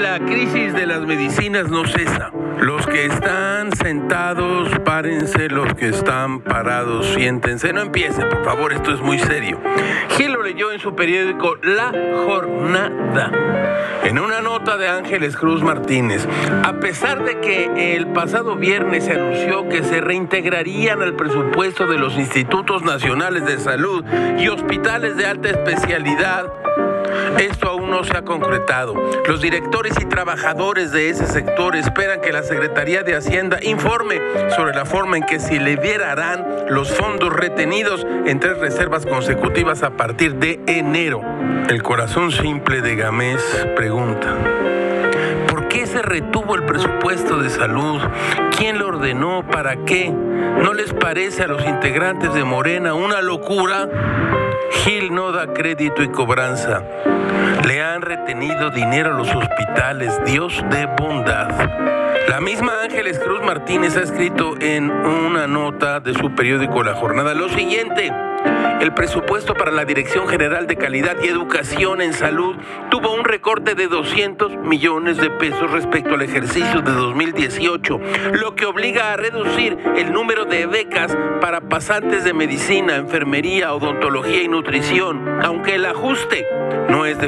la crisis de las medicinas no cesa. Los que están sentados, párense. Los que están parados, siéntense. No empiecen, por favor, esto es muy serio. Gil lo leyó en su periódico La Jornada. En una nota de Ángeles Cruz Martínez, a pesar de que el pasado viernes se anunció que se reintegrarían al presupuesto de los institutos nacionales de salud y hospitales de alta especialidad, esto aún no se ha concretado. Los directores y trabajadores de ese sector esperan que la Secretaría de Hacienda informe sobre la forma en que se liberarán los fondos retenidos en tres reservas consecutivas a partir de enero. El corazón simple de Gamés pregunta. ¿Por qué se retuvo el presupuesto de salud? ¿Quién lo ordenó? ¿Para qué? ¿No les parece a los integrantes de Morena una locura? Gil no da crédito y cobranza. Le han retenido dinero a los hospitales. Dios de bondad. La misma Ángeles Cruz Martínez ha escrito en una nota de su periódico La Jornada lo siguiente. El presupuesto para la Dirección General de Calidad y Educación en Salud tuvo un recorte de 200 millones de pesos respecto al ejercicio de 2018, lo que obliga a reducir el número de becas para pasantes de medicina, enfermería, odontología y nutrición. Aunque el ajuste no es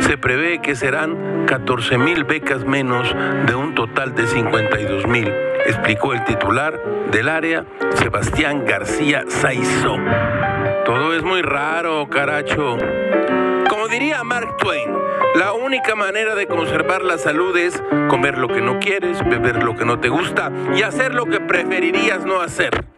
se prevé que serán 14 mil becas menos de un total de 52 mil, explicó el titular del área, Sebastián García Saizó. Todo es muy raro, caracho. Como diría Mark Twain, la única manera de conservar la salud es comer lo que no quieres, beber lo que no te gusta y hacer lo que preferirías no hacer.